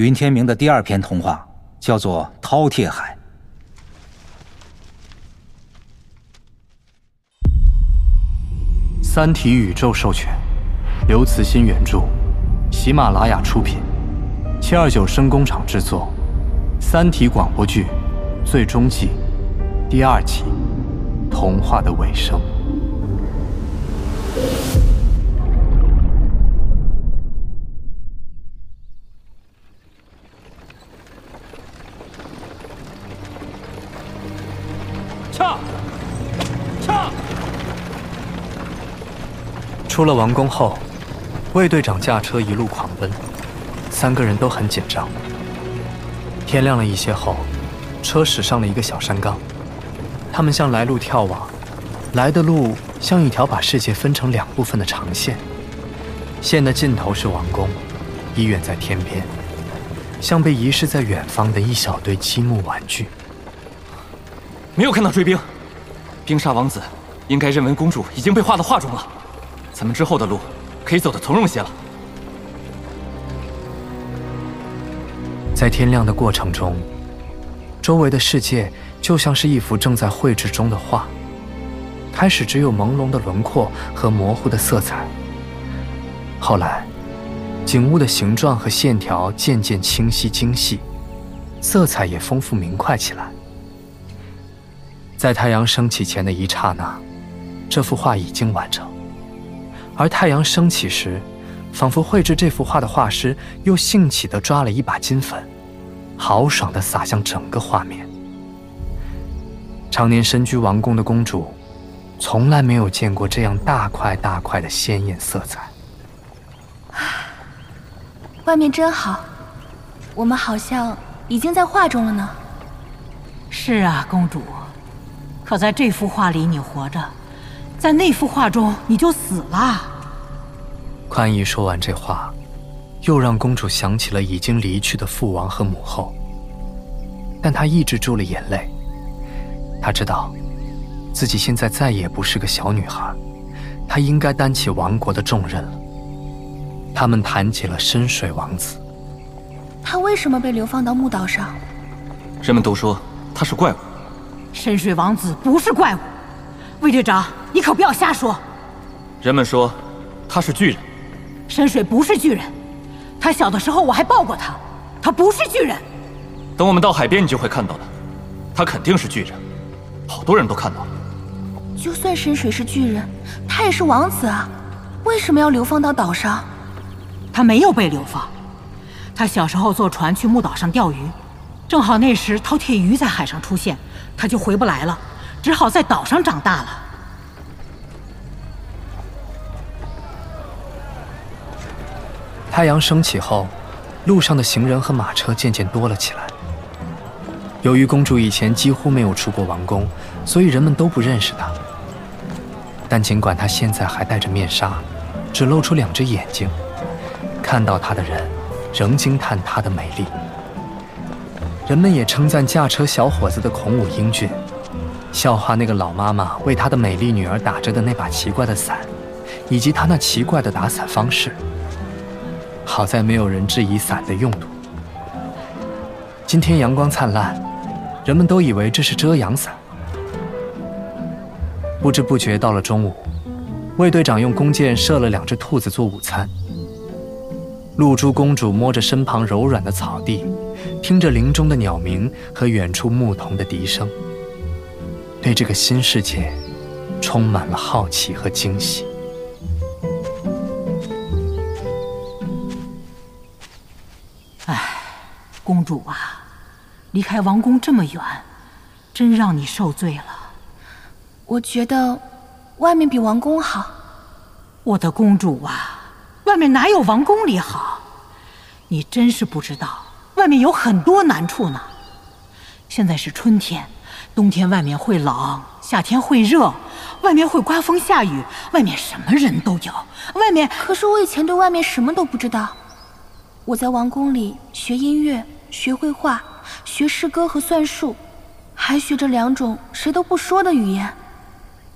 云天明的第二篇童话叫做《饕餮海》。《三体》宇宙授权，刘慈欣原著，喜马拉雅出品，七二九声工厂制作，《三体》广播剧《最终季》第二集《童话的尾声》。出了王宫后，魏队长驾车一路狂奔，三个人都很紧张。天亮了一些后，车驶上了一个小山岗，他们向来路眺望，来的路像一条把世界分成两部分的长线，线的尽头是王宫，医院在天边，像被遗失在远方的一小堆积木玩具。没有看到追兵，冰沙王子应该认为公主已经被画到画中了，咱们之后的路可以走得从容些了。在天亮的过程中，周围的世界就像是一幅正在绘制中的画，开始只有朦胧的轮廓和模糊的色彩，后来，景物的形状和线条渐渐清晰精细，色彩也丰富明快起来。在太阳升起前的一刹那，这幅画已经完成。而太阳升起时，仿佛绘制这幅画的画师又兴起地抓了一把金粉，豪爽地洒向整个画面。常年身居王宫的公主，从来没有见过这样大块大块的鲜艳色彩。外面真好，我们好像已经在画中了呢。是啊，公主。可在这幅画里你活着，在那幅画中你就死了。宽姨说完这话，又让公主想起了已经离去的父王和母后。但她抑制住了眼泪。她知道，自己现在再也不是个小女孩，她应该担起王国的重任了。他们谈起了深水王子。他为什么被流放到墓岛上？人们都说他是怪物。深水王子不是怪物，魏队长，你可不要瞎说。人们说他是巨人。深水不是巨人，他小的时候我还抱过他，他不是巨人。等我们到海边，你就会看到的，他肯定是巨人，好多人都看到了。就算深水是巨人，他也是王子啊，为什么要流放到岛上？他没有被流放，他小时候坐船去木岛上钓鱼，正好那时饕餮鱼在海上出现。他就回不来了，只好在岛上长大了。太阳升起后，路上的行人和马车渐渐多了起来。由于公主以前几乎没有出过王宫，所以人们都不认识她。但尽管她现在还戴着面纱，只露出两只眼睛，看到她的人仍惊叹她的美丽。人们也称赞驾车小伙子的孔武英俊，笑话那个老妈妈为她的美丽女儿打着的那把奇怪的伞，以及她那奇怪的打伞方式。好在没有人质疑伞的用途。今天阳光灿烂，人们都以为这是遮阳伞。不知不觉到了中午，卫队长用弓箭射了两只兔子做午餐。露珠公主摸着身旁柔软的草地。听着林中的鸟鸣和远处牧童的笛声，对这个新世界充满了好奇和惊喜。唉，公主啊，离开王宫这么远，真让你受罪了。我觉得外面比王宫好。我的公主啊，外面哪有王宫里好？你真是不知道。外面有很多难处呢。现在是春天，冬天外面会冷，夏天会热，外面会刮风下雨，外面什么人都有。外面可是我以前对外面什么都不知道。我在王宫里学音乐、学绘画、学诗歌和算术，还学着两种谁都不说的语言。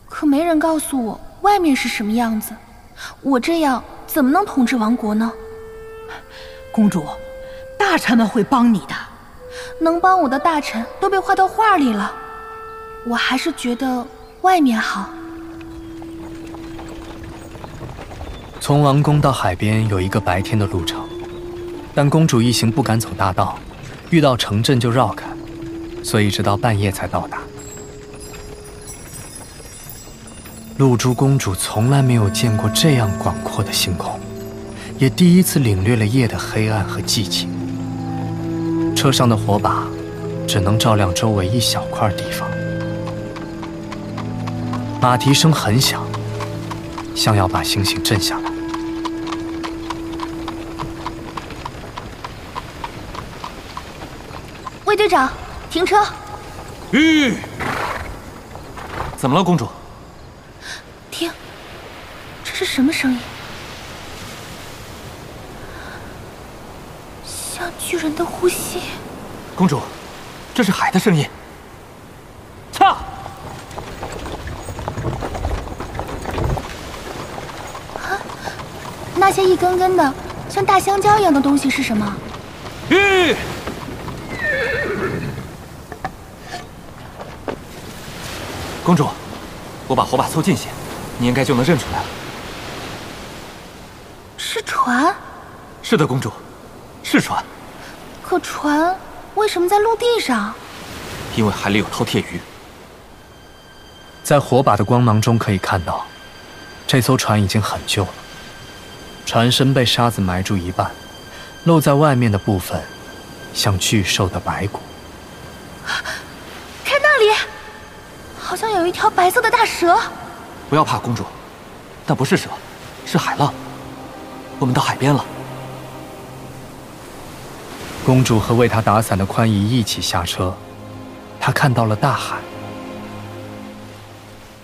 可没人告诉我外面是什么样子。我这样怎么能统治王国呢？公主。大臣们会帮你的。能帮我的大臣都被画到画里了，我还是觉得外面好。从王宫到海边有一个白天的路程，但公主一行不敢走大道，遇到城镇就绕开，所以直到半夜才到达。露珠公主从来没有见过这样广阔的星空，也第一次领略了夜的黑暗和寂静。车上的火把只能照亮周围一小块地方，马蹄声很响，像要把星星震下来。魏队长，停车！吁！怎么了，公主？听，这是什么声音？像巨人的呼吸。公主，这是海的声音。恰！啊，那些一根根的像大香蕉一样的东西是什么？吁！公主，我把火把凑近些，你应该就能认出来了。是船。是的，公主，是船。可船为什么在陆地上？因为海里有饕餮鱼。在火把的光芒中可以看到，这艘船已经很旧了，船身被沙子埋住一半，露在外面的部分像巨兽的白骨。看那里，好像有一条白色的大蛇。不要怕，公主，那不是蛇，是海浪。我们到海边了。公主和为她打伞的宽姨一起下车，她看到了大海。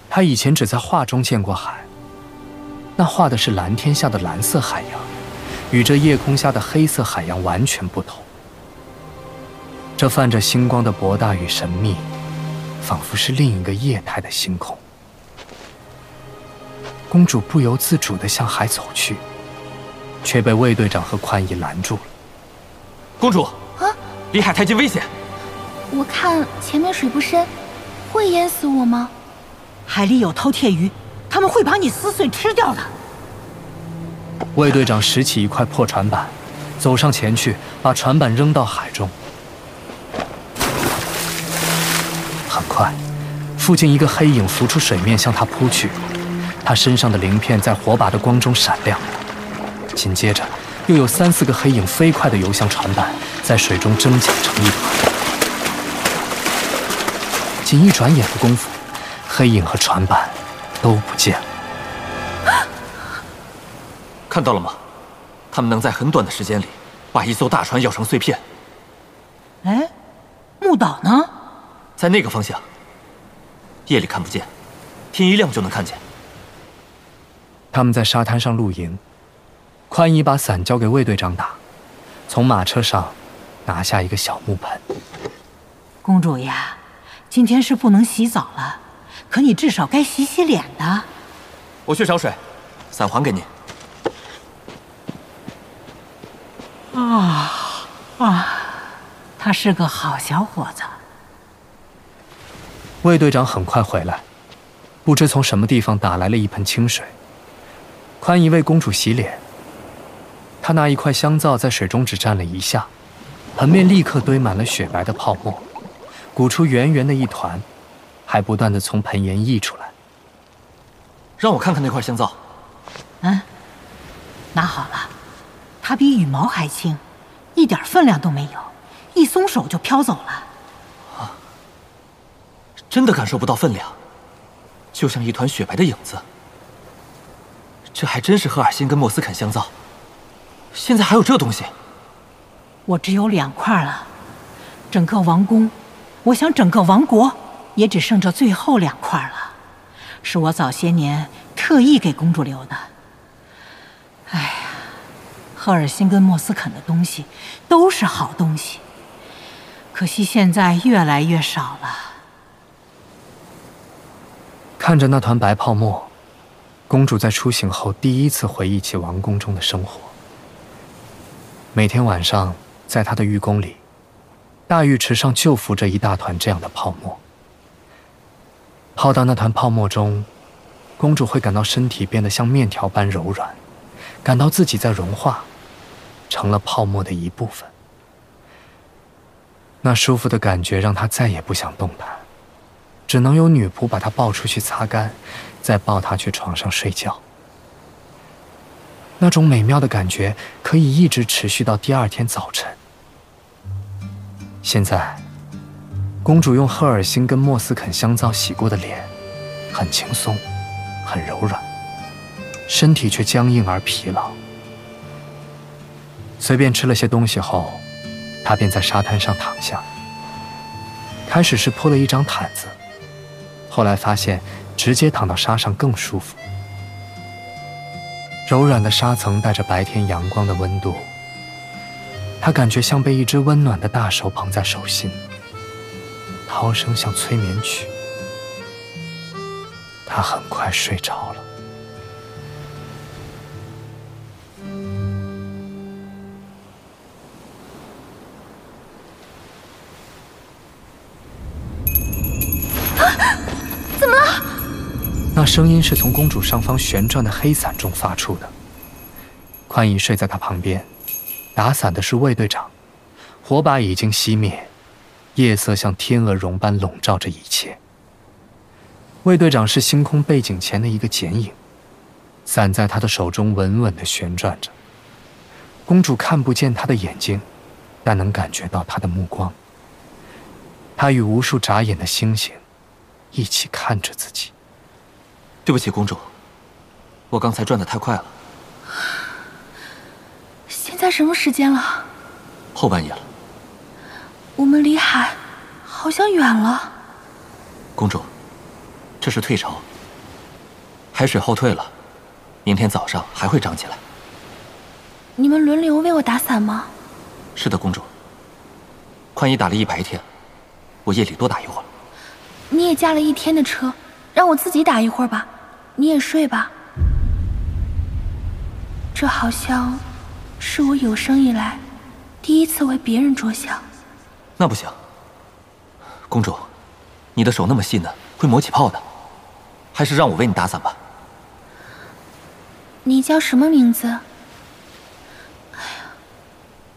她以前只在画中见过海，那画的是蓝天下的蓝色海洋，与这夜空下的黑色海洋完全不同。这泛着星光的博大与神秘，仿佛是另一个液态的星空。公主不由自主地向海走去，却被卫队长和宽姨拦住了。公主，啊，离海太近，危险。我看前面水不深，会淹死我吗？海里有饕餮鱼，他们会把你撕碎吃掉的。卫队长拾起一块破船板，走上前去，把船板扔到海中。很快，附近一个黑影浮出水面，向他扑去。他身上的鳞片在火把的光中闪亮。紧接着。又有三四个黑影飞快地游向船板，在水中争抢成一团。仅一转眼的功夫，黑影和船板都不见了。看到了吗？他们能在很短的时间里把一艘大船咬成碎片。哎，木岛呢？在那个方向。夜里看不见，天一亮就能看见。他们在沙滩上露营。宽姨把伞交给卫队长打，从马车上拿下一个小木盆。公主呀，今天是不能洗澡了，可你至少该洗洗脸的。我去找水，伞还给你。啊啊，他是个好小伙子。魏队长很快回来，不知从什么地方打来了一盆清水。宽姨为公主洗脸。他拿一块香皂在水中只蘸了一下，盆面立刻堆满了雪白的泡沫，鼓出圆圆的一团，还不断的从盆沿溢出来。让我看看那块香皂。嗯，拿好了，它比羽毛还轻，一点分量都没有，一松手就飘走了。啊，真的感受不到分量，就像一团雪白的影子。这还真是赫尔辛跟莫斯肯香皂。现在还有这东西，我只有两块了。整个王宫，我想整个王国，也只剩这最后两块了，是我早些年特意给公主留的。哎呀，赫尔辛跟莫斯肯的东西都是好东西，可惜现在越来越少了。看着那团白泡沫，公主在出行后第一次回忆起王宫中的生活。每天晚上在她的玉宫里，大浴池上就浮着一大团这样的泡沫。泡到那团泡沫中，公主会感到身体变得像面条般柔软，感到自己在融化，成了泡沫的一部分。那舒服的感觉让她再也不想动弹，只能由女仆把她抱出去擦干，再抱她去床上睡觉。那种美妙的感觉可以一直持续到第二天早晨。现在，公主用赫尔辛跟莫斯肯香皂洗过的脸，很轻松，很柔软，身体却僵硬而疲劳。随便吃了些东西后，她便在沙滩上躺下。开始是铺了一张毯子，后来发现直接躺到沙上更舒服。柔软的沙层带着白天阳光的温度，他感觉像被一只温暖的大手捧在手心。涛声像催眠曲，他很快睡着了。那声音是从公主上方旋转的黑伞中发出的。宽姨睡在她旁边，打伞的是卫队长。火把已经熄灭，夜色像天鹅绒般笼罩着一切。卫队长是星空背景前的一个剪影，伞在他的手中稳稳地旋转着。公主看不见他的眼睛，但能感觉到他的目光。他与无数眨眼的星星一起看着自己。对不起，公主，我刚才转的太快了。现在什么时间了？后半夜了。我们离海好像远了。公主，这是退潮，海水后退了，明天早上还会涨起来。你们轮流为我打伞吗？是的，公主。宽衣打了一白天，我夜里多打一会儿。你也驾了一天的车，让我自己打一会儿吧。你也睡吧。这好像是我有生以来第一次为别人着想。那不行，公主，你的手那么细嫩，会磨起泡的。还是让我为你打伞吧。你叫什么名字？哎呀，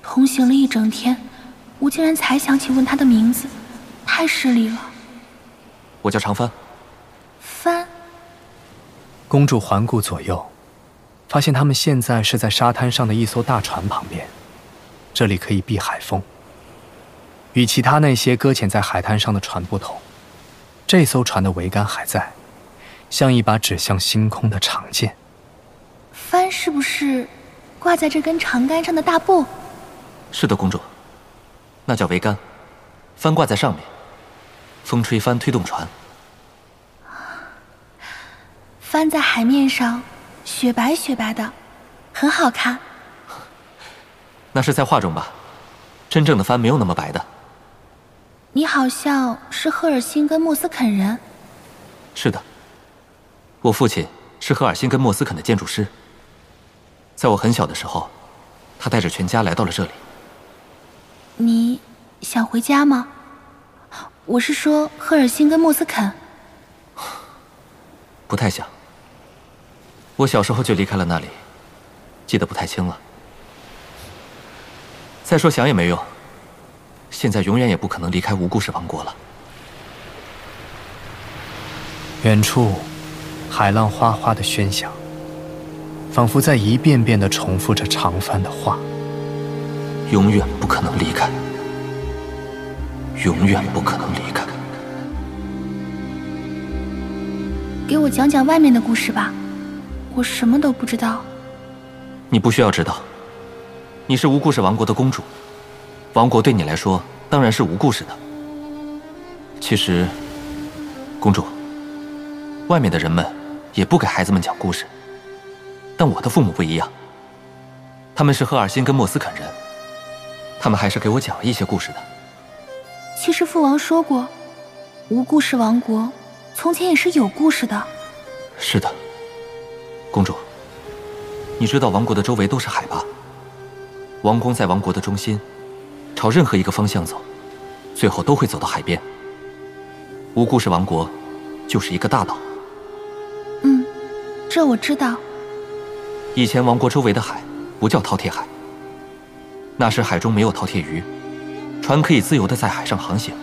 同行了一整天，我竟然才想起问他的名字，太失礼了。我叫长帆。帆。公主环顾左右，发现他们现在是在沙滩上的一艘大船旁边，这里可以避海风。与其他那些搁浅在海滩上的船不同，这艘船的桅杆还在，像一把指向星空的长剑。帆是不是挂在这根长杆上的大布？是的，公主，那叫桅杆，帆挂在上面，风吹帆推动船。帆在海面上，雪白雪白的，很好看。那是在画中吧？真正的帆没有那么白的。你好像是赫尔辛根莫斯肯人。是的，我父亲是赫尔辛根莫斯肯的建筑师。在我很小的时候，他带着全家来到了这里。你想回家吗？我是说赫尔辛根莫斯肯。不太想。我小时候就离开了那里，记得不太清了。再说想也没用，现在永远也不可能离开无故事王国了。远处，海浪哗哗的喧响，仿佛在一遍遍的重复着长帆的话：永远不可能离开，永远不可能离开。给我讲讲外面的故事吧。我什么都不知道。你不需要知道。你是无故事王国的公主，王国对你来说当然是无故事的。其实，公主，外面的人们也不给孩子们讲故事。但我的父母不一样，他们是赫尔辛跟莫斯肯人，他们还是给我讲了一些故事的。其实父王说过，无故事王国从前也是有故事的。是的。公主，你知道王国的周围都是海吧？王宫在王国的中心，朝任何一个方向走，最后都会走到海边。无故事王国就是一个大岛。嗯，这我知道。以前王国周围的海不叫饕餮海，那时海中没有饕餮鱼，船可以自由的在海上航行。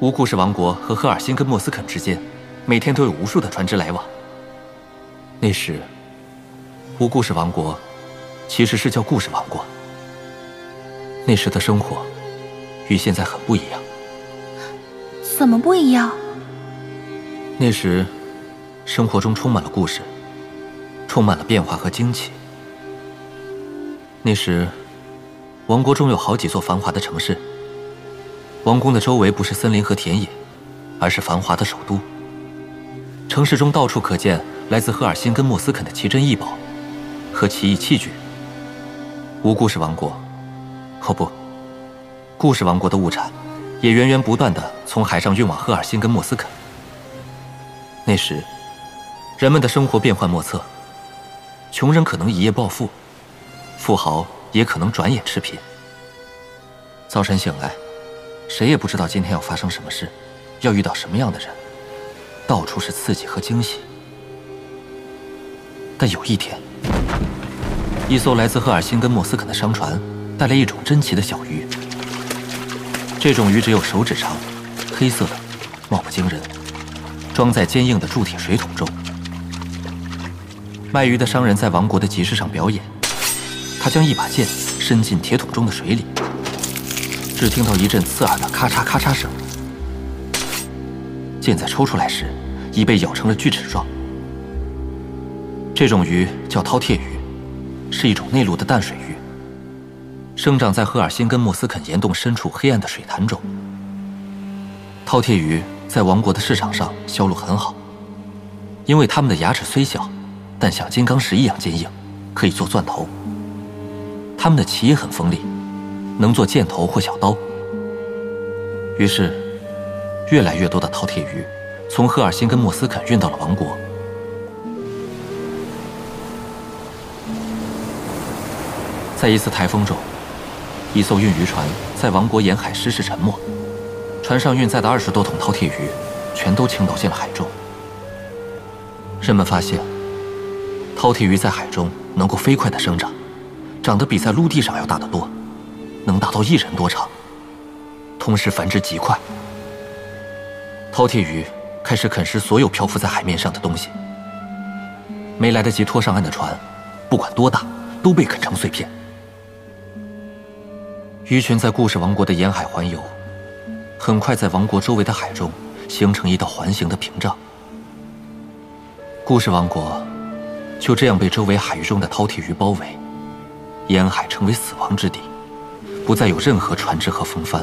无故事王国和赫尔辛根莫斯肯之间，每天都有无数的船只来往。那时，无故事王国其实是叫故事王国。那时的生活与现在很不一样。怎么不一样？那时，生活中充满了故事，充满了变化和惊奇。那时，王国中有好几座繁华的城市。王宫的周围不是森林和田野，而是繁华的首都。城市中到处可见来自赫尔辛根莫斯肯的奇珍异宝和奇异器具。无故事王国，哦不，故事王国的物产。也源源不断的从海上运往赫尔辛根莫斯肯。那时，人们的生活变幻莫测，穷人可能一夜暴富，富豪也可能转眼赤贫。早晨醒来，谁也不知道今天要发生什么事，要遇到什么样的人，到处是刺激和惊喜。但有一天，一艘来自赫尔辛根莫斯肯的商船带来一种珍奇的小鱼。这种鱼只有手指长，黑色的，貌不惊人，装在坚硬的铸铁水桶中。卖鱼的商人在王国的集市上表演，他将一把剑伸进铁桶中的水里，只听到一阵刺耳的咔嚓咔嚓声。剑在抽出来时，已被咬成了锯齿状。这种鱼叫饕餮鱼，是一种内陆的淡水鱼。生长在赫尔辛根莫斯肯岩洞深处黑暗的水潭中。饕餮鱼在王国的市场上销路很好，因为它们的牙齿虽小，但像金刚石一样坚硬，可以做钻头。它们的鳍也很锋利，能做箭头或小刀。于是，越来越多的饕餮鱼从赫尔辛根莫斯肯运到了王国。在一次台风中。一艘运鱼船在王国沿海失事沉没，船上运载的二十多桶饕餮鱼全都倾倒进了海中。人们发现，饕餮鱼在海中能够飞快地生长，长得比在陆地上要大得多，能达到一人多长，同时繁殖极快。饕餮鱼开始啃食所有漂浮在海面上的东西，没来得及拖上岸的船，不管多大，都被啃成碎片。鱼群在故事王国的沿海环游，很快在王国周围的海中形成一道环形的屏障。故事王国就这样被周围海域中的饕餮鱼包围，沿海成为死亡之地，不再有任何船只和风帆。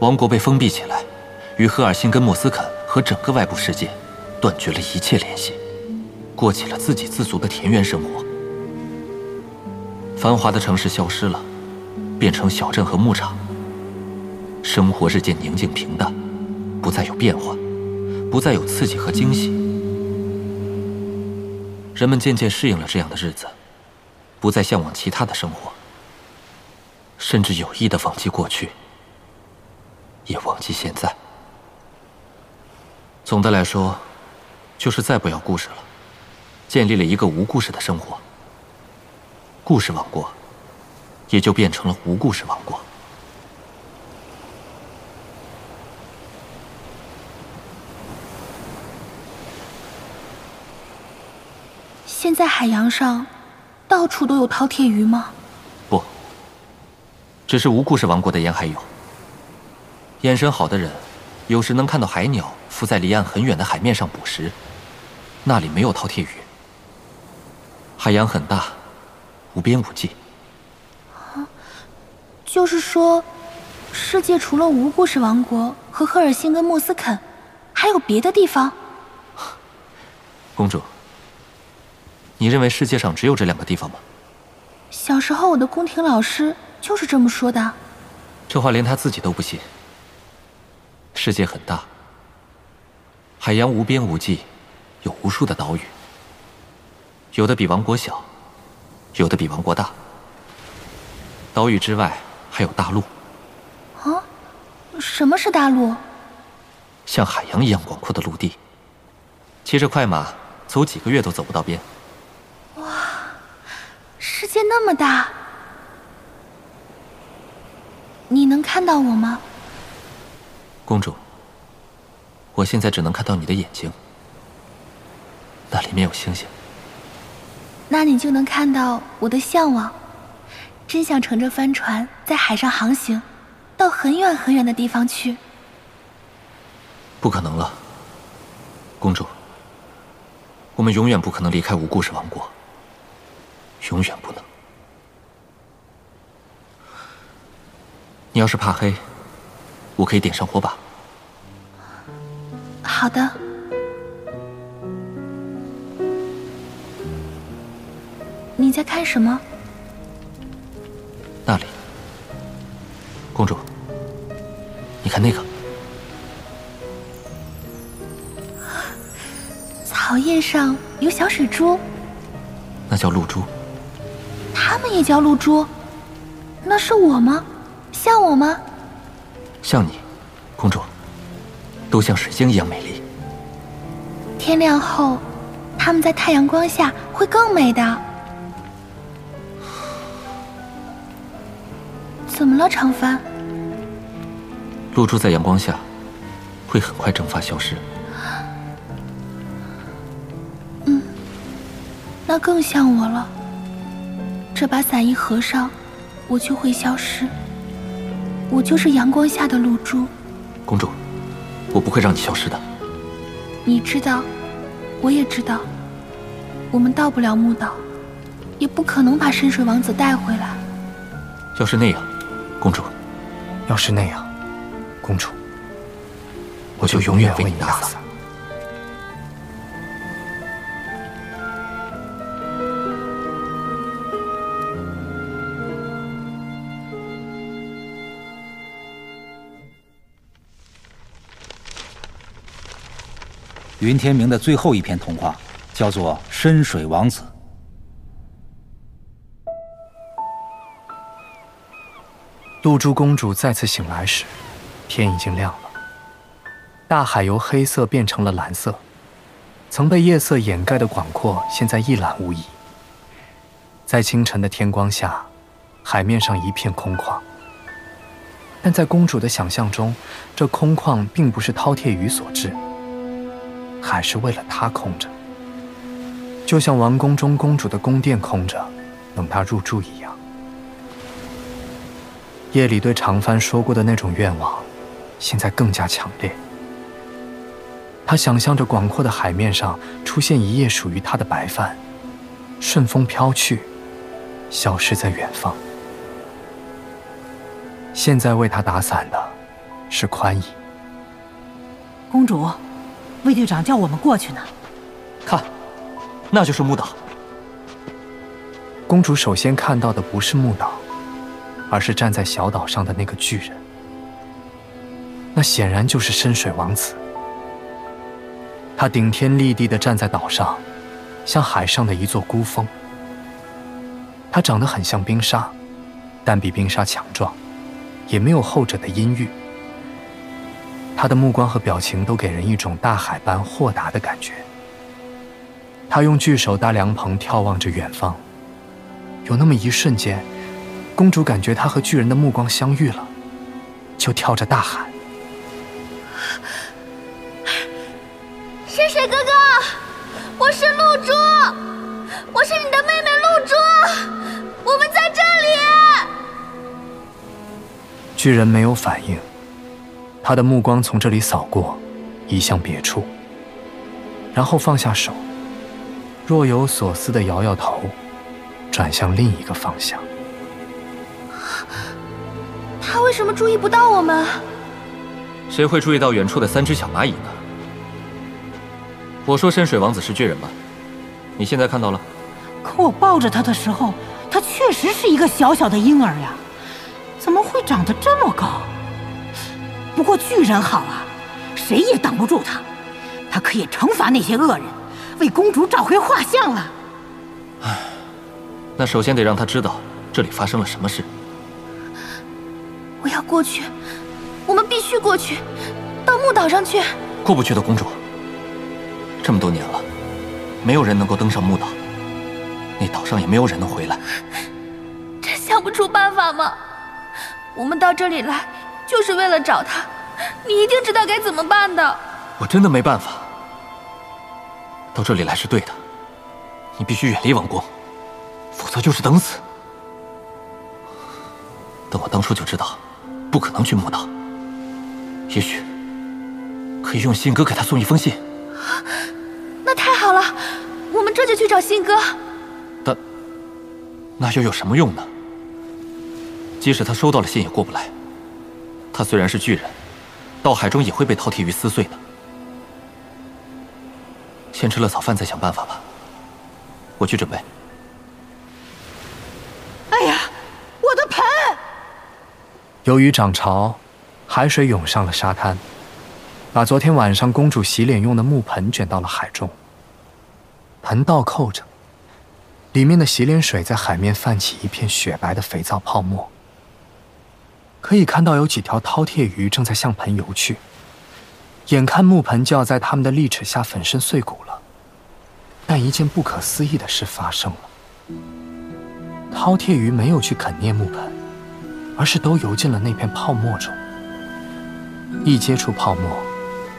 王国被封闭起来，与赫尔辛根莫斯肯和整个外部世界断绝了一切联系，过起了自给自足的田园生活。繁华的城市消失了。变成小镇和牧场，生活日渐宁静平淡，不再有变化，不再有刺激和惊喜。人们渐渐适应了这样的日子，不再向往其他的生活，甚至有意的忘记过去，也忘记现在。总的来说，就是再不要故事了，建立了一个无故事的生活。故事王国。也就变成了无故事王国。现在海洋上到处都有饕餮鱼吗？不，只是无故事王国的沿海有。眼神好的人，有时能看到海鸟浮在离岸很远的海面上捕食，那里没有饕餮鱼。海洋很大，无边无际。就是说，世界除了无故事王国和赫尔辛根莫斯肯，还有别的地方。公主，你认为世界上只有这两个地方吗？小时候我的宫廷老师就是这么说的。这话连他自己都不信。世界很大，海洋无边无际，有无数的岛屿，有的比王国小，有的比王国大。岛屿之外还有大陆。啊？什么是大陆？像海洋一样广阔的陆地，骑着快马走几个月都走不到边。哇，世界那么大，你能看到我吗？公主，我现在只能看到你的眼睛，那里面有星星。那你就能看到我的向往，真想乘着帆船在海上航行，到很远很远的地方去。不可能了，公主，我们永远不可能离开无故事王国，永远不能。你要是怕黑，我可以点上火把。好的。你在看什么？那里，公主，你看那个。草叶上有小水珠，那叫露珠。它们也叫露珠，那是我吗？像我吗？像你，公主，都像水晶一样美丽。天亮后，它们在太阳光下会更美的。怎么了，长帆？露珠在阳光下会很快蒸发消失。嗯那更像我了。这把伞一合上，我就会消失。我就是阳光下的露珠。公主，我不会让你消失的。你知道，我也知道。我们到不了木岛，也不可能把深水王子带回来。要是那样，公主，要是那样，公主，我就永远为你打伞。云天明的最后一篇童话叫做《深水王子》。露珠公主再次醒来时，天已经亮了。大海由黑色变成了蓝色，曾被夜色掩盖的广阔现在一览无遗。在清晨的天光下，海面上一片空旷。但在公主的想象中，这空旷并不是饕餮鱼所致。还是为了她空着，就像王宫中公主的宫殿空着，等她入住一样。夜里对长帆说过的那种愿望，现在更加强烈。他想象着广阔的海面上出现一叶属于他的白帆，顺风飘去，消失在远方。现在为他打伞的，是宽衣公主。魏队长叫我们过去呢。看，那就是木岛。公主首先看到的不是木岛，而是站在小岛上的那个巨人。那显然就是深水王子。他顶天立地的站在岛上，像海上的一座孤峰。他长得很像冰沙，但比冰沙强壮，也没有后者的阴郁。他的目光和表情都给人一种大海般豁达的感觉。他用巨手搭凉棚，眺望着远方。有那么一瞬间，公主感觉她和巨人的目光相遇了，就跳着大喊：“深水哥哥，我是露珠，我是你的妹妹露珠，我们在这里。”巨人没有反应。他的目光从这里扫过，移向别处，然后放下手，若有所思的摇摇头，转向另一个方向。他为什么注意不到我们？谁会注意到远处的三只小蚂蚁呢？我说深水王子是巨人吧？你现在看到了？可我抱着他的时候，他确实是一个小小的婴儿呀，怎么会长得这么高？不过巨人好啊，谁也挡不住他，他可以惩罚那些恶人，为公主找回画像了。唉，那首先得让他知道这里发生了什么事。我要过去，我们必须过去，到木岛上去。过不去的，公主。这么多年了，没有人能够登上木岛，那岛上也没有人能回来。真想不出办法吗？我们到这里来就是为了找他，你一定知道该怎么办的。我真的没办法。到这里来是对的，你必须远离王宫，否则就是等死。但我当初就知道，不可能去木岛。也许可以用信鸽给他送一封信。那太好了，我们这就去找信鸽。但那又有什么用呢？即使他收到了信，也过不来。他虽然是巨人，到海中也会被饕餮鱼撕碎的。先吃了早饭，再想办法吧。我去准备。哎呀，我的盆！由于涨潮，海水涌上了沙滩，把昨天晚上公主洗脸用的木盆卷到了海中。盆倒扣着，里面的洗脸水在海面泛起一片雪白的肥皂泡沫。可以看到有几条饕餮鱼正在向盆游去。眼看木盆就要在它们的利齿下粉身碎骨了，但一件不可思议的事发生了：饕餮鱼没有去啃捏木盆，而是都游进了那片泡沫中。一接触泡沫，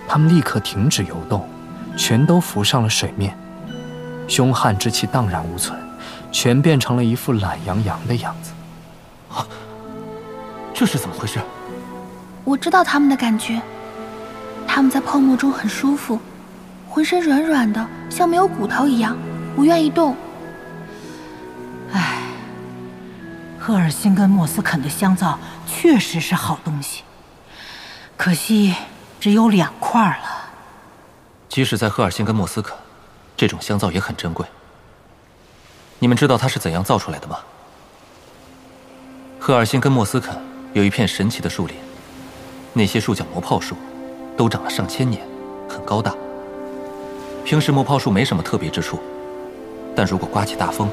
它们立刻停止游动，全都浮上了水面，凶悍之气荡然无存，全变成了一副懒洋洋的样子。啊，这是怎么回事？我知道他们的感觉。他们在泡沫中很舒服，浑身软软的，像没有骨头一样，不愿意动。赫尔辛跟莫斯肯的香皂确实是好东西，可惜只有两块了。即使在赫尔辛跟莫斯肯，这种香皂也很珍贵。你们知道它是怎样造出来的吗？赫尔辛跟莫斯肯有一片神奇的树林，那些树叫魔炮树。都长了上千年，很高大。平时魔炮树没什么特别之处，但如果刮起大风，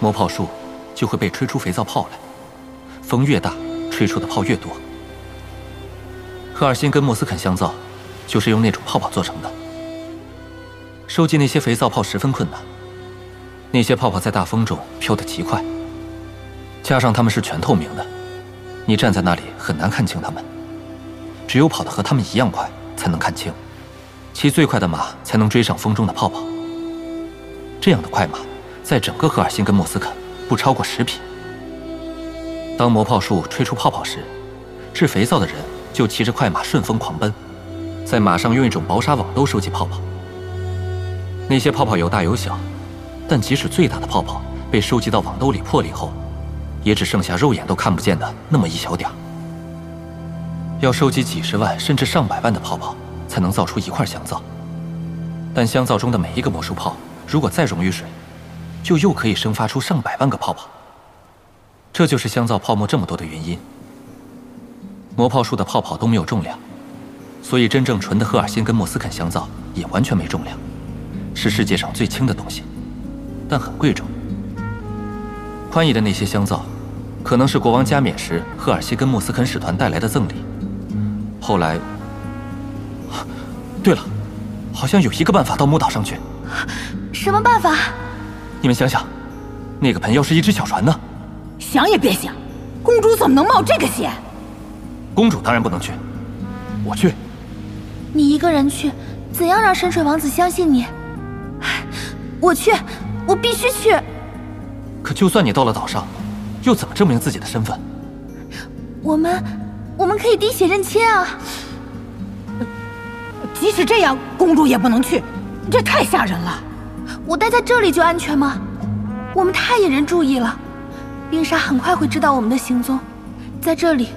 魔炮树就会被吹出肥皂泡来。风越大，吹出的泡越多。赫尔辛根莫斯肯香皂就是用那种泡泡做成的。收集那些肥皂泡十分困难，那些泡泡在大风中飘得极快，加上它们是全透明的，你站在那里很难看清它们。只有跑得和它们一样快，才能看清；骑最快的马才能追上风中的泡泡。这样的快马，在整个赫尔辛根莫斯肯不超过十匹。当魔炮术吹出泡泡时，制肥皂的人就骑着快马顺风狂奔，在马上用一种薄纱网兜收集泡泡。那些泡泡有大有小，但即使最大的泡泡被收集到网兜里破裂后，也只剩下肉眼都看不见的那么一小点。要收集几十万甚至上百万的泡泡，才能造出一块香皂。但香皂中的每一个魔术泡，如果再溶于水，就又可以生发出上百万个泡泡。这就是香皂泡沫这么多的原因。魔泡树的泡泡都没有重量，所以真正纯的赫尔辛根莫斯肯香皂也完全没重量，是世界上最轻的东西，但很贵重。宽义的那些香皂，可能是国王加冕时赫尔辛根莫斯肯使团带来的赠礼。后来，对了，好像有一个办法到木岛上去。什么办法？你们想想，那个盆要是一只小船呢？想也别想，公主怎么能冒这个险？公主当然不能去，我去。你一个人去，怎样让深水王子相信你？我去，我必须去。可就算你到了岛上，又怎么证明自己的身份？我们。我们可以滴血认亲啊！即使这样，公主也不能去，这太吓人了。我待在这里就安全吗？我们太引人注意了，冰沙很快会知道我们的行踪。在这里，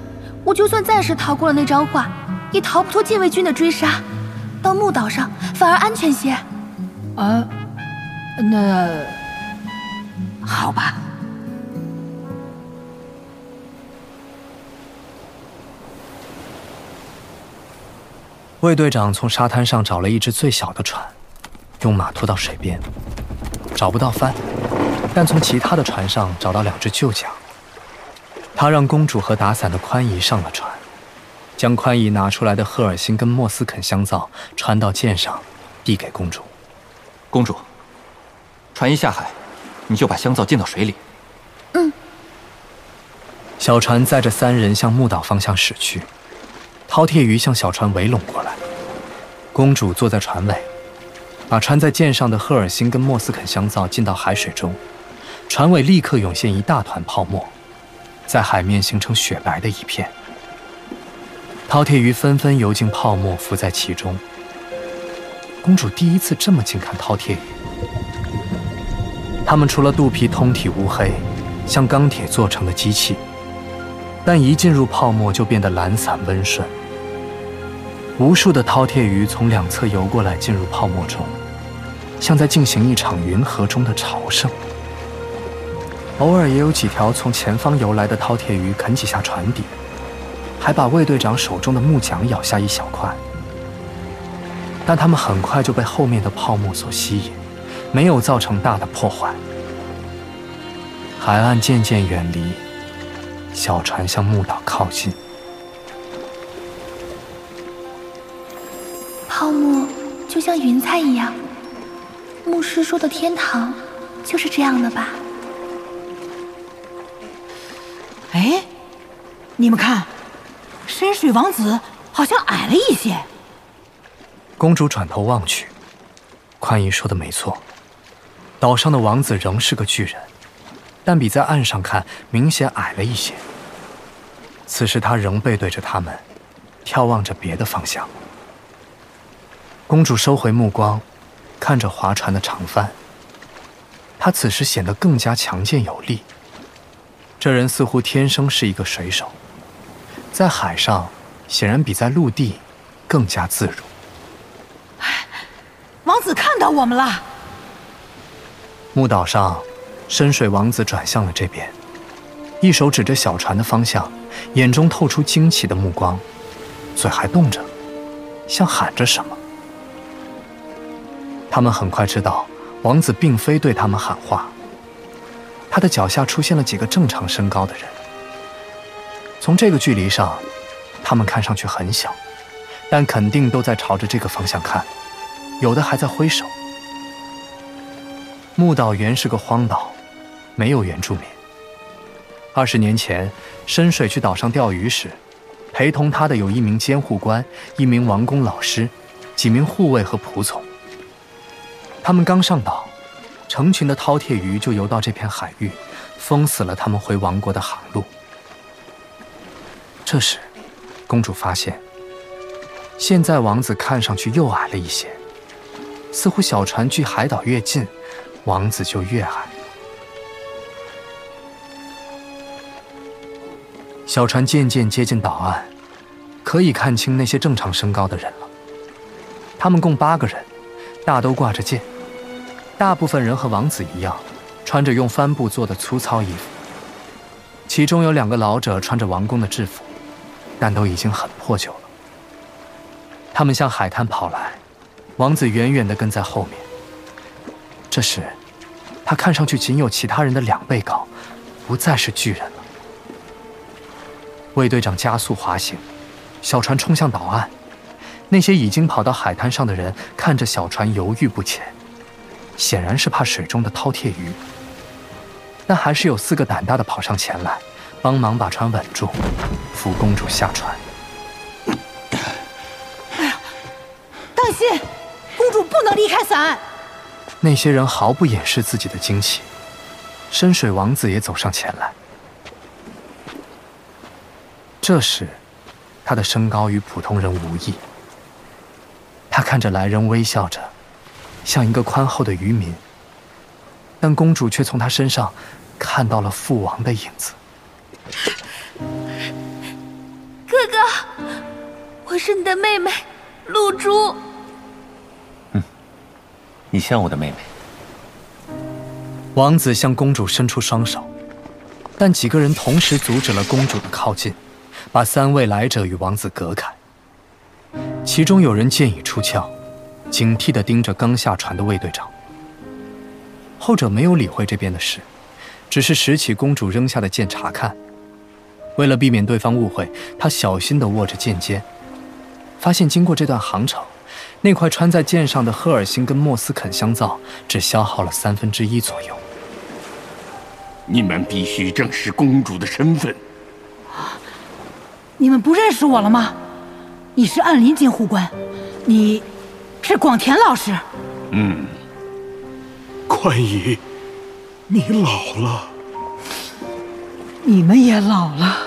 我就算暂时逃过了那张画，也逃不脱禁卫军的追杀。到木岛上反而安全些。啊，那好吧。卫队长从沙滩上找了一只最小的船，用马拖到水边，找不到帆，但从其他的船上找到两只旧桨。他让公主和打伞的宽姨上了船，将宽姨拿出来的赫尔辛跟莫斯肯香皂穿到剑上，递给公主。公主，船一下海，你就把香皂浸到水里。嗯。小船载着三人向木岛方向驶去，饕餮鱼向小船围拢过来。公主坐在船尾，把穿在剑上的赫尔辛根莫斯肯香皂浸到海水中，船尾立刻涌现一大团泡沫，在海面形成雪白的一片。饕餮鱼纷纷游进泡沫，浮在其中。公主第一次这么近看饕餮鱼，它们除了肚皮通体乌黑，像钢铁做成的机器。但一进入泡沫，就变得懒散温顺。无数的饕餮鱼从两侧游过来，进入泡沫中，像在进行一场云河中的朝圣。偶尔也有几条从前方游来的饕餮鱼啃几下船底，还把卫队长手中的木桨咬下一小块。但它们很快就被后面的泡沫所吸引，没有造成大的破坏。海岸渐渐远离。小船向木岛靠近，就像云彩一样。牧师说的天堂就是这样的吧？哎，你们看，深水王子好像矮了一些。公主转头望去，宽姨说的没错，岛上的王子仍是个巨人。但比在岸上看明显矮了一些。此时他仍背对着他们，眺望着别的方向。公主收回目光，看着划船的长帆。他此时显得更加强健有力。这人似乎天生是一个水手，在海上显然比在陆地更加自如。王子看到我们了。木岛上。深水王子转向了这边，一手指着小船的方向，眼中透出惊奇的目光，嘴还动着，像喊着什么。他们很快知道，王子并非对他们喊话。他的脚下出现了几个正常身高的人。从这个距离上，他们看上去很小，但肯定都在朝着这个方向看，有的还在挥手。木岛原是个荒岛。没有原住民。二十年前，深水去岛上钓鱼时，陪同他的有一名监护官、一名王宫老师、几名护卫和仆从。他们刚上岛，成群的饕餮鱼就游到这片海域，封死了他们回王国的航路。这时，公主发现，现在王子看上去又矮了一些，似乎小船距海岛越近，王子就越矮。小船渐渐接近岛岸，可以看清那些正常身高的人了。他们共八个人，大都挂着剑。大部分人和王子一样，穿着用帆布做的粗糙衣服。其中有两个老者穿着王宫的制服，但都已经很破旧了。他们向海滩跑来，王子远远地跟在后面。这时，他看上去仅有其他人的两倍高，不再是巨人了。卫队长加速滑行，小船冲向岛岸。那些已经跑到海滩上的人看着小船犹豫不前，显然是怕水中的饕餮鱼。但还是有四个胆大的跑上前来，帮忙把船稳住，扶公主下船。哎呀，当心！公主不能离开伞。那些人毫不掩饰自己的惊奇。深水王子也走上前来。这时，他的身高与普通人无异。他看着来人微笑着，像一个宽厚的渔民。但公主却从他身上看到了父王的影子。哥哥，我是你的妹妹，露珠。嗯，你像我的妹妹。王子向公主伸出双手，但几个人同时阻止了公主的靠近。把三位来者与王子隔开。其中有人剑已出鞘，警惕地盯着刚下船的卫队长。后者没有理会这边的事，只是拾起公主扔下的剑查看。为了避免对方误会，他小心地握着剑尖，发现经过这段航程，那块穿在剑上的赫尔辛跟莫斯肯香皂只消耗了三分之一左右。你们必须证实公主的身份。你们不认识我了吗？你是暗林监护官，你，是广田老师。嗯，宽姨，你老了，你们也老了。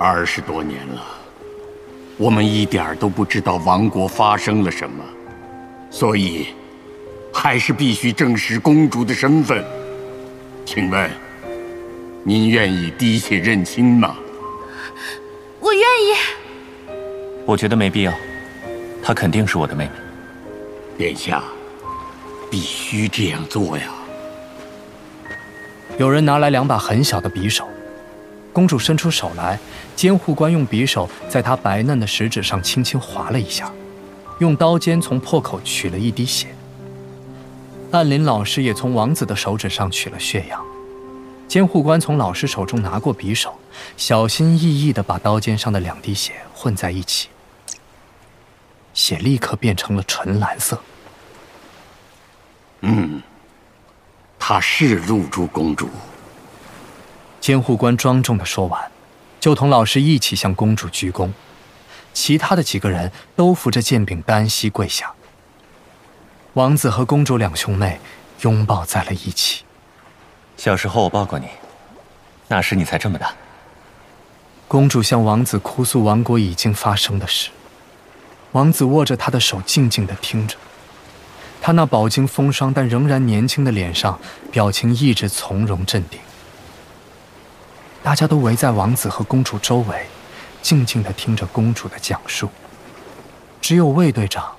二十多年了，我们一点儿都不知道王国发生了什么，所以，还是必须证实公主的身份。请问，您愿意滴血认亲吗？我愿意。我觉得没必要，她肯定是我的妹妹。殿下，必须这样做呀！有人拿来两把很小的匕首，公主伸出手来，监护官用匕首在她白嫩的食指上轻轻划了一下，用刀尖从破口取了一滴血。暗林老师也从王子的手指上取了血样，监护官从老师手中拿过匕首，小心翼翼地把刀尖上的两滴血混在一起，血立刻变成了纯蓝色。嗯，她是露珠公主。监护官庄重的说完，就同老师一起向公主鞠躬，其他的几个人都扶着剑柄单膝跪下。王子和公主两兄妹拥抱在了一起。小时候我抱过你，那时你才这么大。公主向王子哭诉王国已经发生的事，王子握着她的手，静静地听着。他那饱经风霜但仍然年轻的脸上，表情一直从容镇定。大家都围在王子和公主周围，静静地听着公主的讲述。只有卫队长。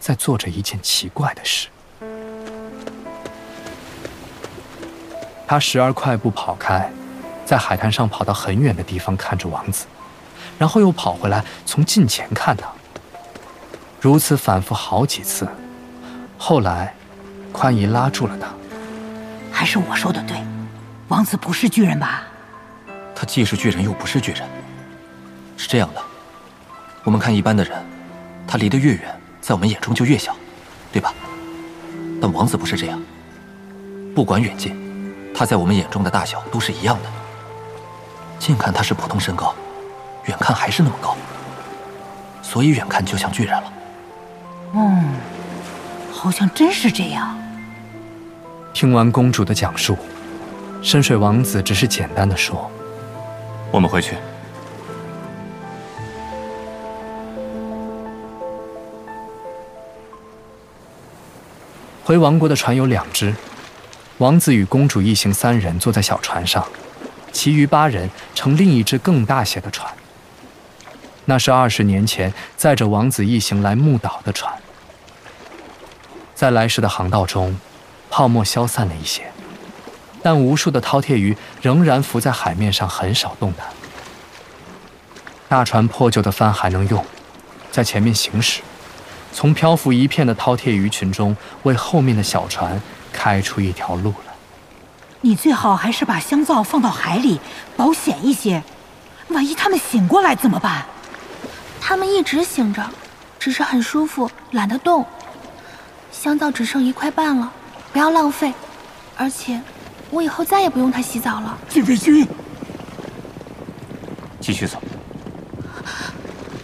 在做着一件奇怪的事，他时而快步跑开，在海滩上跑到很远的地方看着王子，然后又跑回来从近前看他。如此反复好几次，后来，宽姨拉住了他。还是我说的对，王子不是巨人吧？他既是巨人又不是巨人。是这样的，我们看一般的人，他离得越远。在我们眼中就越小，对吧？但王子不是这样。不管远近，他在我们眼中的大小都是一样的。近看他是普通身高，远看还是那么高，所以远看就像巨人了。嗯，好像真是这样。听完公主的讲述，深水王子只是简单的说：“我们回去。”回王国的船有两只，王子与公主一行三人坐在小船上，其余八人乘另一只更大些的船。那是二十年前载着王子一行来木岛的船。在来时的航道中，泡沫消散了一些，但无数的饕餮鱼仍然浮在海面上，很少动弹。大船破旧的帆还能用，在前面行驶。从漂浮一片的饕餮鱼群中，为后面的小船开出一条路来。你最好还是把香皂放到海里，保险一些。万一他们醒过来怎么办？他们一直醒着，只是很舒服，懒得动。香皂只剩一块半了，不要浪费。而且，我以后再也不用它洗澡了。禁卫军，继续走。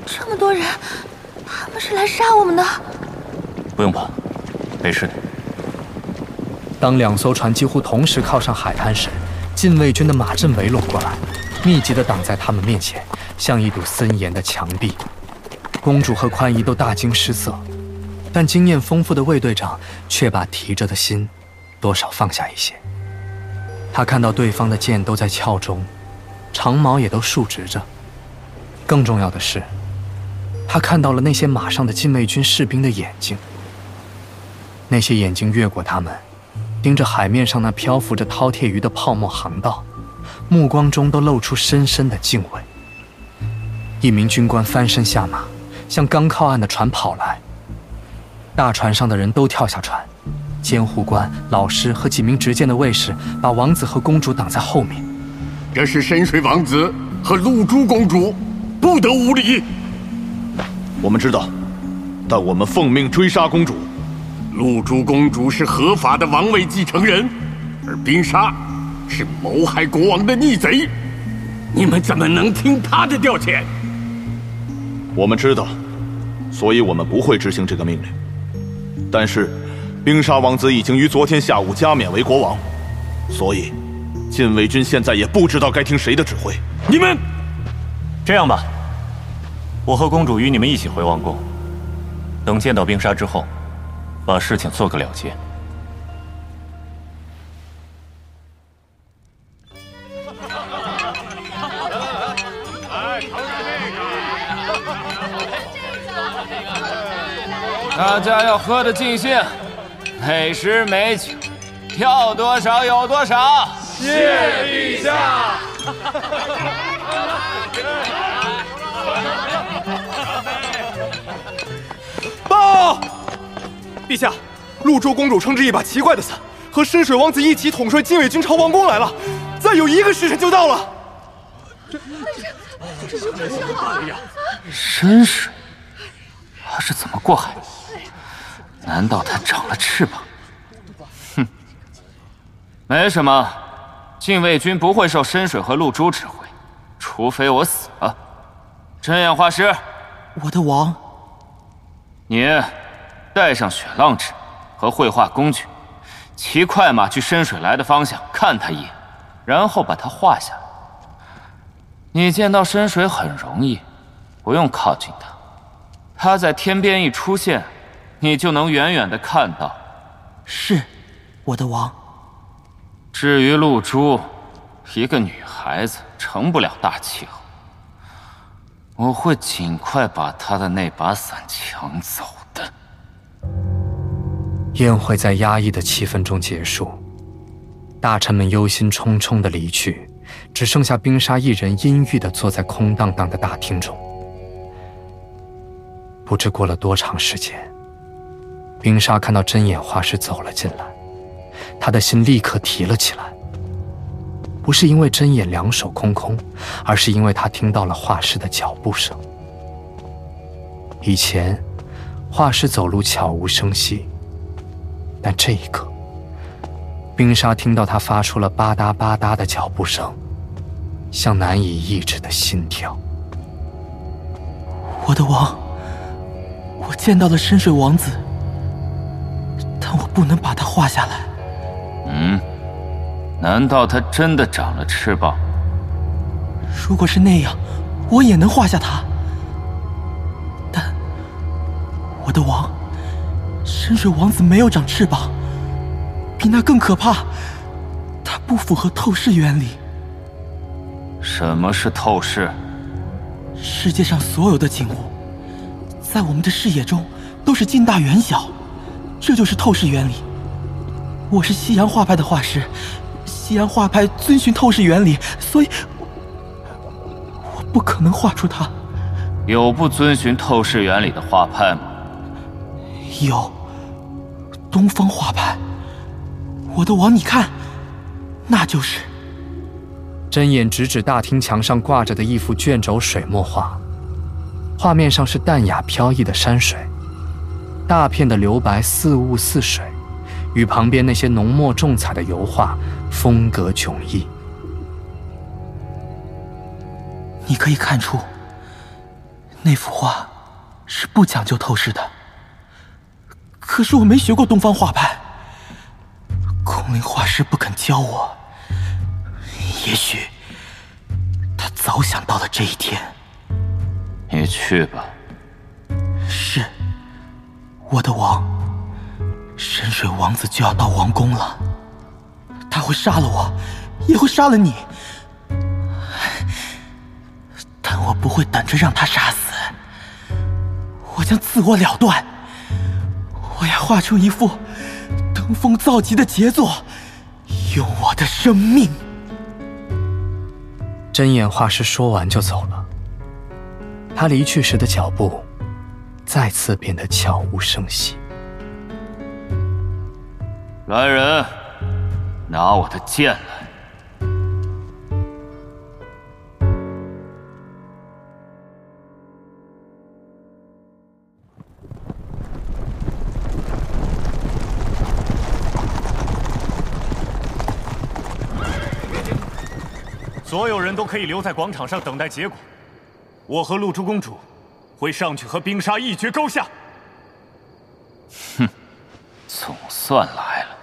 这么多人。他们是来杀我们的，不用怕，没事的。当两艘船几乎同时靠上海滩时，禁卫军的马阵围拢过来，密集的挡在他们面前，像一堵森严的墙壁。公主和宽姨都大惊失色，但经验丰富的卫队长却把提着的心多少放下一些。他看到对方的剑都在鞘中，长矛也都竖直着。更重要的是。他看到了那些马上的禁卫军士兵的眼睛，那些眼睛越过他们，盯着海面上那漂浮着饕餮鱼的泡沫航道，目光中都露出深深的敬畏。一名军官翻身下马，向刚靠岸的船跑来。大船上的人都跳下船，监护官、老师和几名执剑的卫士把王子和公主挡在后面。这是深水王子和露珠公主，不得无礼。我们知道，但我们奉命追杀公主。露珠公主是合法的王位继承人，而冰沙是谋害国王的逆贼。你们怎么能听他的调遣？我们知道，所以我们不会执行这个命令。但是，冰沙王子已经于昨天下午加冕为国王，所以禁卫军现在也不知道该听谁的指挥。你们，这样吧，我和公主与你们一起回王宫，等见到冰沙之后，把事情做个了结。大家要喝得尽兴，美食美酒，要多少有多少。谢陛下。报，陛下，露珠公主撑着一把奇怪的伞，和深水王子一起统帅禁卫军朝王宫来了，再有一个时辰就到了。这这这这什么呀？深水，他是怎么过海？难道他长了翅膀？哼，没什么，禁卫军不会受深水和露珠指挥，除非我死了。真眼画师，我的王，你带上雪浪纸和绘画工具，骑快马去深水来的方向看他一眼，然后把它画下来。你见到深水很容易，不用靠近他，他在天边一出现。你就能远远的看到，是，我的王。至于露珠，一个女孩子成不了大气候。我会尽快把她的那把伞抢走的。宴会在压抑的气氛中结束，大臣们忧心忡忡的离去，只剩下冰沙一人阴郁的坐在空荡荡的大厅中。不知过了多长时间。冰沙看到针眼画师走了进来，他的心立刻提了起来。不是因为针眼两手空空，而是因为他听到了画师的脚步声。以前，画师走路悄无声息，但这一刻，冰沙听到他发出了吧嗒吧嗒的脚步声，像难以抑制的心跳。我的王，我见到了深水王子。但我不能把它画下来。嗯，难道它真的长了翅膀？如果是那样，我也能画下它。但我的王，深水王子没有长翅膀，比那更可怕，它不符合透视原理。什么是透视？世界上所有的景物，在我们的视野中都是近大远小。这就是透视原理。我是西洋画派的画师，西洋画派遵循透视原理，所以，我不可能画出它。有不遵循透视原理的画派吗？有，东方画派。我的王，你看，那就是。针眼直指大厅墙上挂着的一幅卷轴水墨画，画面上是淡雅飘逸的山水。大片的留白似雾似水，与旁边那些浓墨重彩的油画风格迥异。你可以看出，那幅画是不讲究透视的。可是我没学过东方画派，空灵画师不肯教我。也许他早想到了这一天。你去吧。是。我的王，深水王子就要到王宫了，他会杀了我，也会杀了你，但我不会等着让他杀死，我将自我了断，我要画出一幅登峰造极的杰作，用我的生命。真眼画师说完就走了，他离去时的脚步。再次变得悄无声息。来人，拿我的剑来。所有人都可以留在广场上等待结果，我和露珠公主。会上去和冰沙一决高下。哼，总算来了，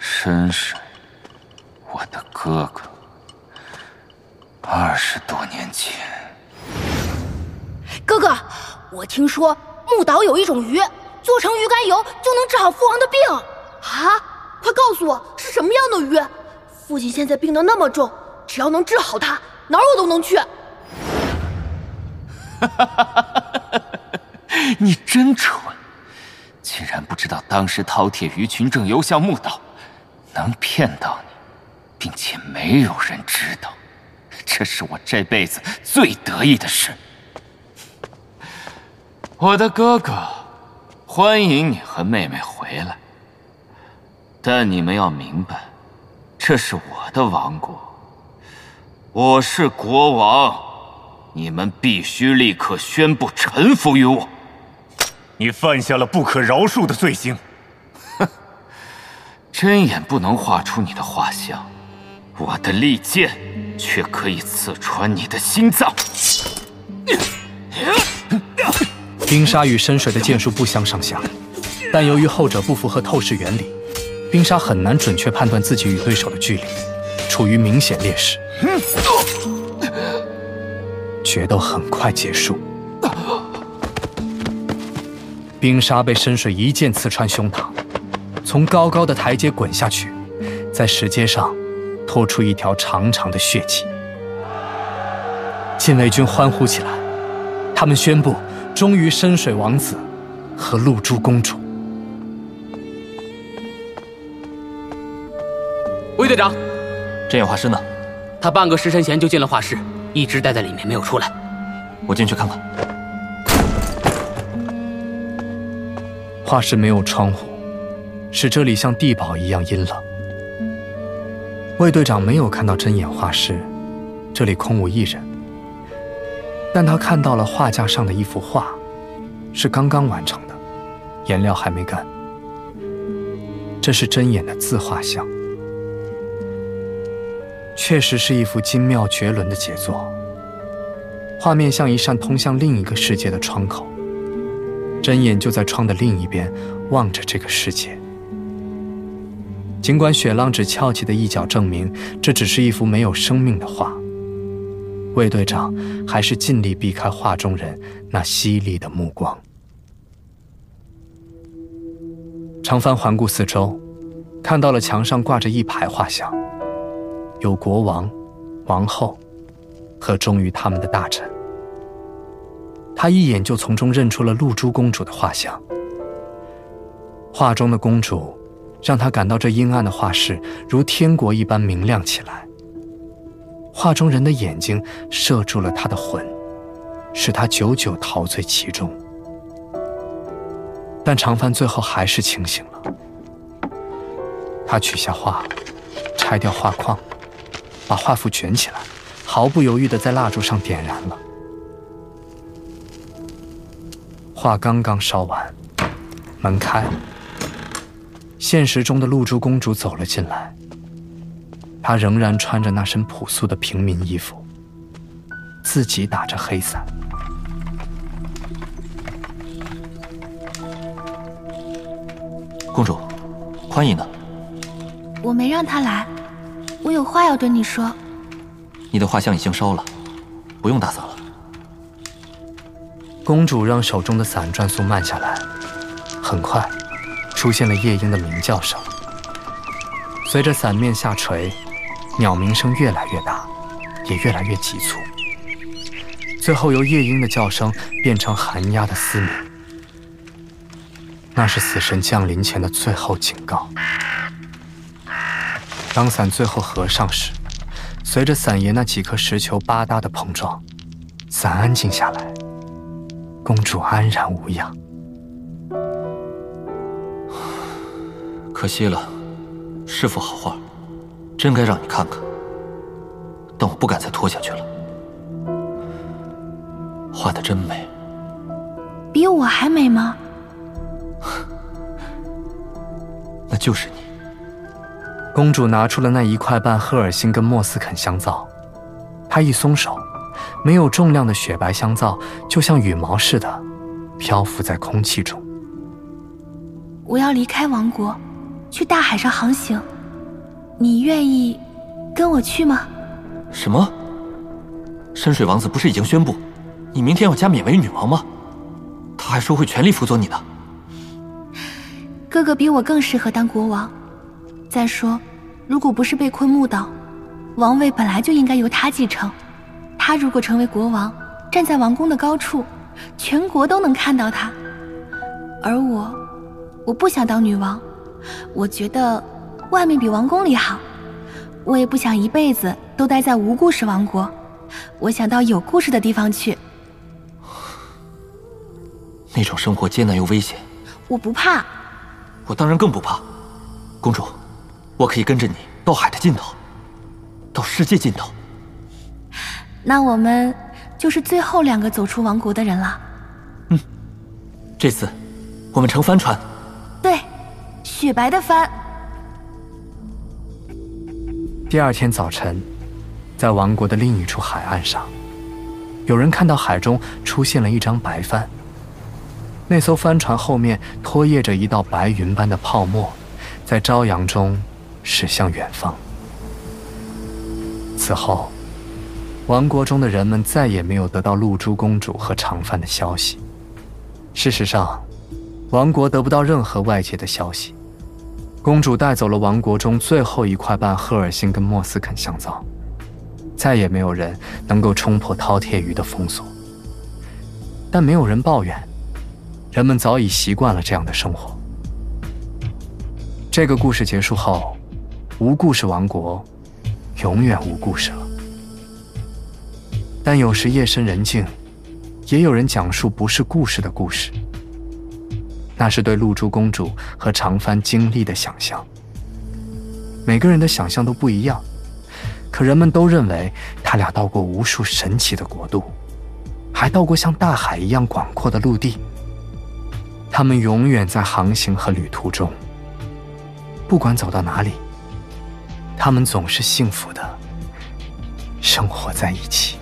深水，我的哥哥。二十多年前，哥哥，我听说木岛有一种鱼，做成鱼肝油就能治好父王的病。啊，快告诉我是什么样的鱼？父亲现在病得那么重，只要能治好他，哪儿我都能去。哈哈哈哈哈！你真蠢，竟然不知道当时饕餮鱼群正游向墓岛，能骗到你，并且没有人知道，这是我这辈子最得意的事。我的哥哥，欢迎你和妹妹回来，但你们要明白，这是我的王国，我是国王。你们必须立刻宣布臣服于我！你犯下了不可饶恕的罪行！哼，针眼不能画出你的画像，我的利剑却可以刺穿你的心脏。冰沙与深水的剑术不相上下，但由于后者不符合透视原理，冰沙很难准确判断自己与对手的距离，处于明显劣势。决斗很快结束，冰沙被深水一剑刺穿胸膛，从高高的台阶滚下去，在石阶上拖出一条长长的血迹。禁卫军欢呼起来，他们宣布：终于深水王子和露珠公主。魏队长，真眼画师呢？他半个时辰前就进了画室。一直待在里面没有出来，我进去看看。画室没有窗户，使这里像地堡一样阴冷。卫队长没有看到针眼画室，这里空无一人。但他看到了画架上的一幅画，是刚刚完成的，颜料还没干。这是针眼的自画像。确实是一幅精妙绝伦的杰作。画面像一扇通向另一个世界的窗口，针眼就在窗的另一边望着这个世界。尽管雪浪只翘起的一角证明这只是一幅没有生命的画，魏队长还是尽力避开画中人那犀利的目光。长帆环顾四周，看到了墙上挂着一排画像。有国王、王后和忠于他们的大臣，他一眼就从中认出了露珠公主的画像。画中的公主让他感到这阴暗的画室如天国一般明亮起来。画中人的眼睛射住了他的魂，使他久久陶醉其中。但长帆最后还是清醒了。他取下画，拆掉画框。把画幅卷起来，毫不犹豫地在蜡烛上点燃了。画刚刚烧完，门开了，现实中的露珠公主走了进来。她仍然穿着那身朴素的平民衣服，自己打着黑伞。公主，宽姨呢？我没让她来。我有话要对你说。你的画像已经烧了，不用打扫了。公主让手中的伞转速慢下来，很快，出现了夜莺的鸣叫声。随着伞面下垂，鸟鸣声越来越大，也越来越急促。最后由夜莺的叫声变成寒鸦的嘶鸣。那是死神降临前的最后警告。当伞最后合上时，随着伞沿那几颗石球吧嗒的碰撞，伞安静下来，公主安然无恙。可惜了，是幅好画，真该让你看看。但我不敢再拖下去了。画的真美，比我还美吗？那就是你。公主拿出了那一块半赫尔辛根莫斯肯香皂，她一松手，没有重量的雪白香皂就像羽毛似的，漂浮在空气中。我要离开王国，去大海上航行，你愿意跟我去吗？什么？深水王子不是已经宣布，你明天要加冕为女王吗？他还说会全力辅佐你的。哥哥比我更适合当国王。再说，如果不是被困木岛，王位本来就应该由他继承。他如果成为国王，站在王宫的高处，全国都能看到他。而我，我不想当女王，我觉得外面比王宫里好。我也不想一辈子都待在无故事王国，我想到有故事的地方去。那种生活艰难又危险，我不怕。我当然更不怕，公主。我可以跟着你到海的尽头，到世界尽头。那我们就是最后两个走出王国的人了。嗯，这次我们乘帆船。对，雪白的帆。第二天早晨，在王国的另一处海岸上，有人看到海中出现了一张白帆。那艘帆船后面拖曳着一道白云般的泡沫，在朝阳中。驶向远方。此后，王国中的人们再也没有得到露珠公主和长帆的消息。事实上，王国得不到任何外界的消息。公主带走了王国中最后一块半赫尔辛根莫斯肯香皂，再也没有人能够冲破饕餮鱼的封锁。但没有人抱怨，人们早已习惯了这样的生活。这个故事结束后。无故事王国，永远无故事了。但有时夜深人静，也有人讲述不是故事的故事。那是对露珠公主和长帆经历的想象。每个人的想象都不一样，可人们都认为他俩到过无数神奇的国度，还到过像大海一样广阔的陆地。他们永远在航行和旅途中，不管走到哪里。他们总是幸福的生活在一起。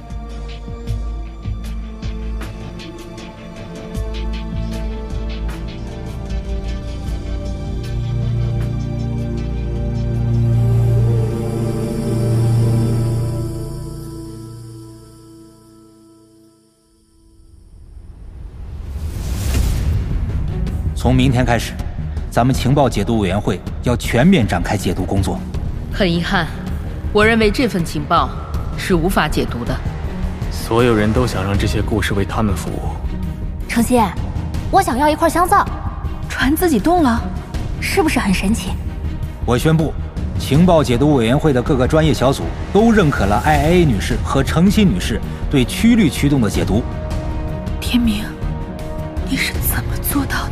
从明天开始，咱们情报解读委员会要全面展开解读工作。很遗憾，我认为这份情报是无法解读的。所有人都想让这些故事为他们服务。程心，我想要一块香皂。船自己动了，是不是很神奇？我宣布，情报解读委员会的各个专业小组都认可了 I A 女士和程心女士对曲率驱动的解读。天明，你是怎么做到的呀？